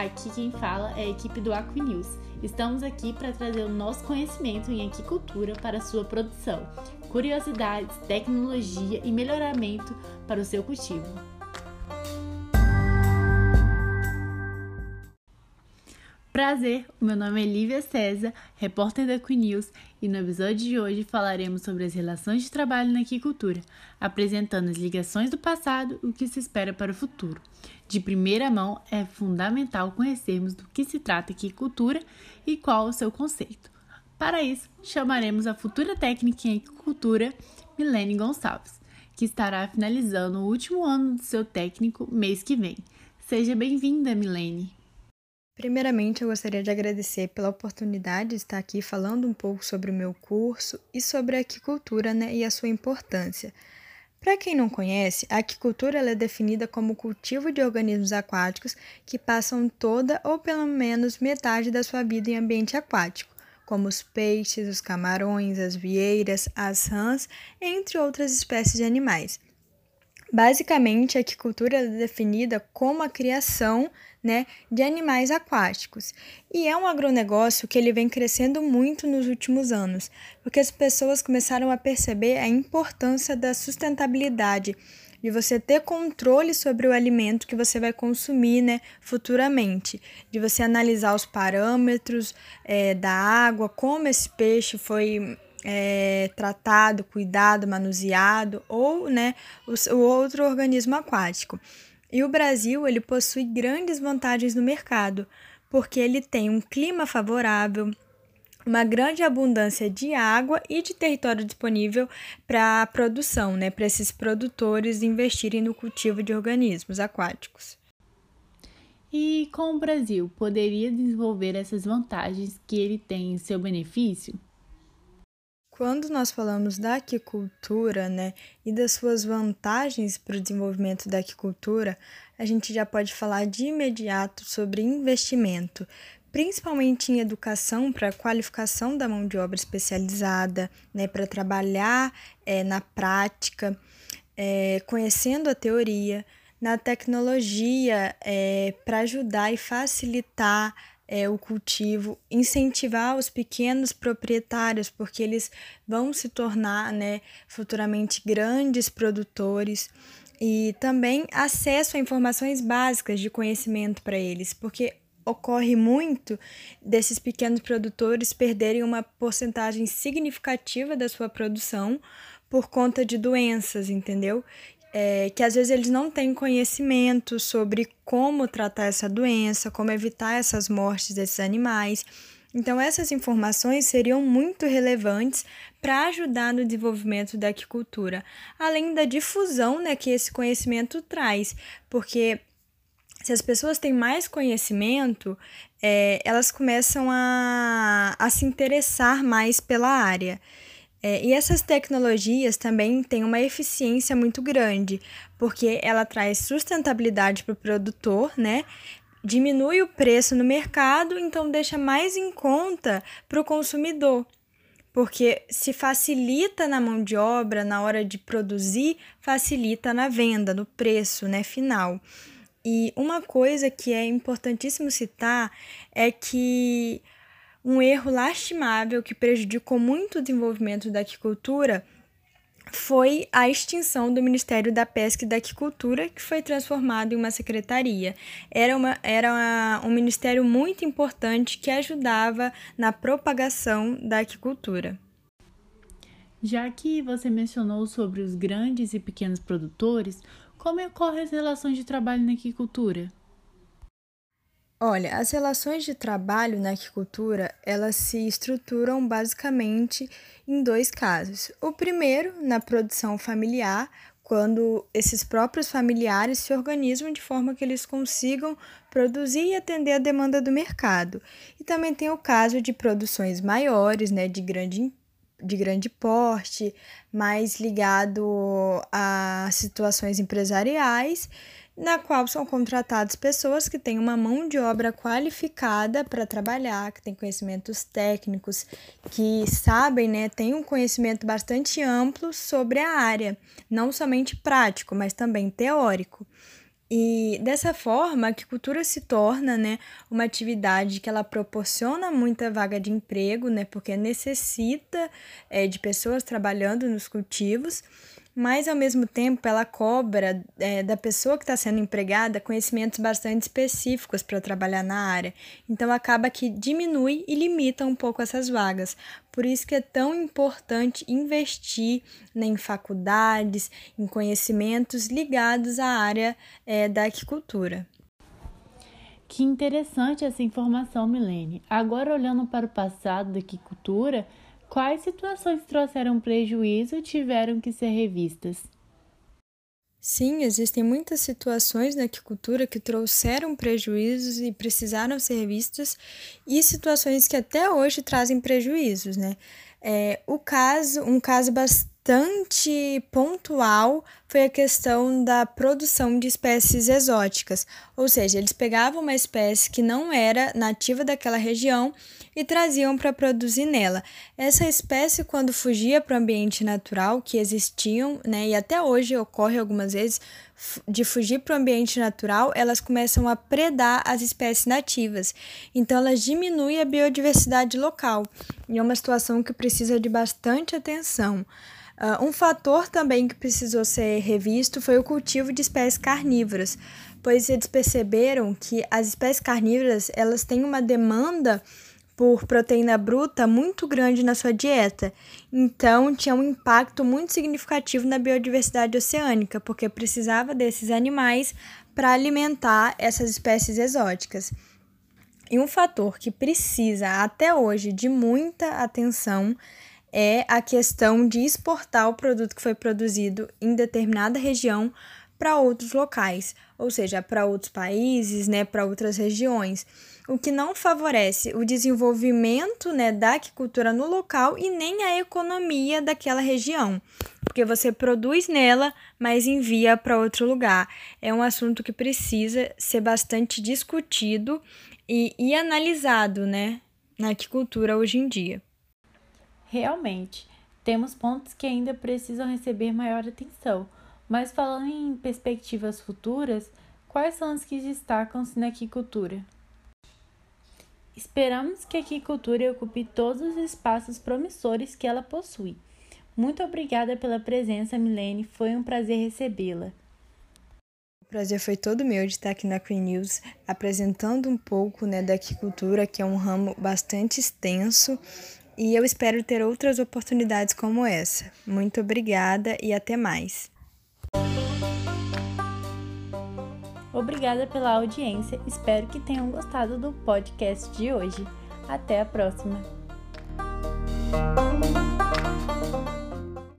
Aqui quem fala é a equipe do Aquinews. Estamos aqui para trazer o nosso conhecimento em aquicultura para sua produção, curiosidades, tecnologia e melhoramento para o seu cultivo. Prazer, meu nome é Lívia César, repórter da News, e no episódio de hoje falaremos sobre as relações de trabalho na aquicultura, apresentando as ligações do passado e o que se espera para o futuro. De primeira mão, é fundamental conhecermos do que se trata aquicultura e qual o seu conceito. Para isso, chamaremos a futura técnica em aquicultura, Milene Gonçalves, que estará finalizando o último ano do seu técnico mês que vem. Seja bem-vinda, Milene! Primeiramente, eu gostaria de agradecer pela oportunidade de estar aqui falando um pouco sobre o meu curso e sobre a aquicultura né, e a sua importância. Para quem não conhece, a aquicultura é definida como o cultivo de organismos aquáticos que passam toda ou pelo menos metade da sua vida em ambiente aquático, como os peixes, os camarões, as vieiras, as rãs, entre outras espécies de animais. Basicamente, a aquicultura é definida como a criação né, de animais aquáticos. E é um agronegócio que ele vem crescendo muito nos últimos anos, porque as pessoas começaram a perceber a importância da sustentabilidade, de você ter controle sobre o alimento que você vai consumir né, futuramente, de você analisar os parâmetros é, da água, como esse peixe foi é, tratado, cuidado, manuseado ou né, o, o outro organismo aquático. E o Brasil ele possui grandes vantagens no mercado, porque ele tem um clima favorável, uma grande abundância de água e de território disponível para a produção, né, para esses produtores investirem no cultivo de organismos aquáticos. E com o Brasil, poderia desenvolver essas vantagens que ele tem em seu benefício? Quando nós falamos da aquicultura, né, e das suas vantagens para o desenvolvimento da aquicultura, a gente já pode falar de imediato sobre investimento, principalmente em educação para qualificação da mão de obra especializada, né, para trabalhar é, na prática, é, conhecendo a teoria, na tecnologia é, para ajudar e facilitar é, o cultivo, incentivar os pequenos proprietários, porque eles vão se tornar né, futuramente grandes produtores, e também acesso a informações básicas de conhecimento para eles, porque ocorre muito desses pequenos produtores perderem uma porcentagem significativa da sua produção por conta de doenças, entendeu? É, que às vezes eles não têm conhecimento sobre como tratar essa doença, como evitar essas mortes desses animais. Então, essas informações seriam muito relevantes para ajudar no desenvolvimento da aquicultura, além da difusão né, que esse conhecimento traz, porque se as pessoas têm mais conhecimento, é, elas começam a, a se interessar mais pela área. É, e essas tecnologias também têm uma eficiência muito grande, porque ela traz sustentabilidade para o produtor, né? Diminui o preço no mercado, então deixa mais em conta para o consumidor. Porque se facilita na mão de obra, na hora de produzir, facilita na venda, no preço né, final. E uma coisa que é importantíssimo citar é que um erro lastimável que prejudicou muito o desenvolvimento da aquicultura foi a extinção do Ministério da Pesca e da Aquicultura, que foi transformado em uma secretaria. Era, uma, era uma, um ministério muito importante que ajudava na propagação da aquicultura. Já que você mencionou sobre os grandes e pequenos produtores, como ocorrem as relações de trabalho na aquicultura? Olha, as relações de trabalho na aquicultura, elas se estruturam basicamente em dois casos. O primeiro, na produção familiar, quando esses próprios familiares se organizam de forma que eles consigam produzir e atender a demanda do mercado. E também tem o caso de produções maiores, né, de grande de grande porte, mais ligado a situações empresariais na qual são contratadas pessoas que têm uma mão de obra qualificada para trabalhar, que têm conhecimentos técnicos, que sabem, né, têm um conhecimento bastante amplo sobre a área, não somente prático, mas também teórico. E dessa forma, a aquicultura se torna né, uma atividade que ela proporciona muita vaga de emprego, né, porque necessita é, de pessoas trabalhando nos cultivos, mas ao mesmo tempo ela cobra é, da pessoa que está sendo empregada conhecimentos bastante específicos para trabalhar na área. Então acaba que diminui e limita um pouco essas vagas. Por isso que é tão importante investir né, em faculdades, em conhecimentos ligados à área é, da aquicultura. Que interessante essa informação, Milene. Agora olhando para o passado da aquicultura, Quais situações trouxeram prejuízo e tiveram que ser revistas? Sim, existem muitas situações na aquicultura que trouxeram prejuízos e precisaram ser revistas, e situações que até hoje trazem prejuízos, né? É, o caso, um caso bastante pontual foi a questão da produção de espécies exóticas, ou seja, eles pegavam uma espécie que não era nativa daquela região e traziam para produzir nela. Essa espécie, quando fugia para o ambiente natural que existiam, né, e até hoje ocorre algumas vezes, de fugir para o ambiente natural, elas começam a predar as espécies nativas. Então, elas diminuem a biodiversidade local. E é uma situação que precisa de bastante atenção. Uh, um fator também que precisou ser revisto foi o cultivo de espécies carnívoras, pois eles perceberam que as espécies carnívoras elas têm uma demanda por proteína bruta muito grande na sua dieta. Então, tinha um impacto muito significativo na biodiversidade oceânica, porque precisava desses animais para alimentar essas espécies exóticas. E um fator que precisa até hoje de muita atenção é a questão de exportar o produto que foi produzido em determinada região para outros locais, ou seja, para outros países, né, para outras regiões, o que não favorece o desenvolvimento né, da aquicultura no local e nem a economia daquela região, porque você produz nela, mas envia para outro lugar. É um assunto que precisa ser bastante discutido e, e analisado né, na aquicultura hoje em dia. Realmente, temos pontos que ainda precisam receber maior atenção mas falando em perspectivas futuras, quais são as que destacam-se na aquicultura? Esperamos que a aquicultura ocupe todos os espaços promissores que ela possui. Muito obrigada pela presença, Milene. Foi um prazer recebê-la. O prazer foi todo meu de estar aqui na Queen News, apresentando um pouco né, da aquicultura, que é um ramo bastante extenso, e eu espero ter outras oportunidades como essa. Muito obrigada e até mais. Obrigada pela audiência, espero que tenham gostado do podcast de hoje. Até a próxima!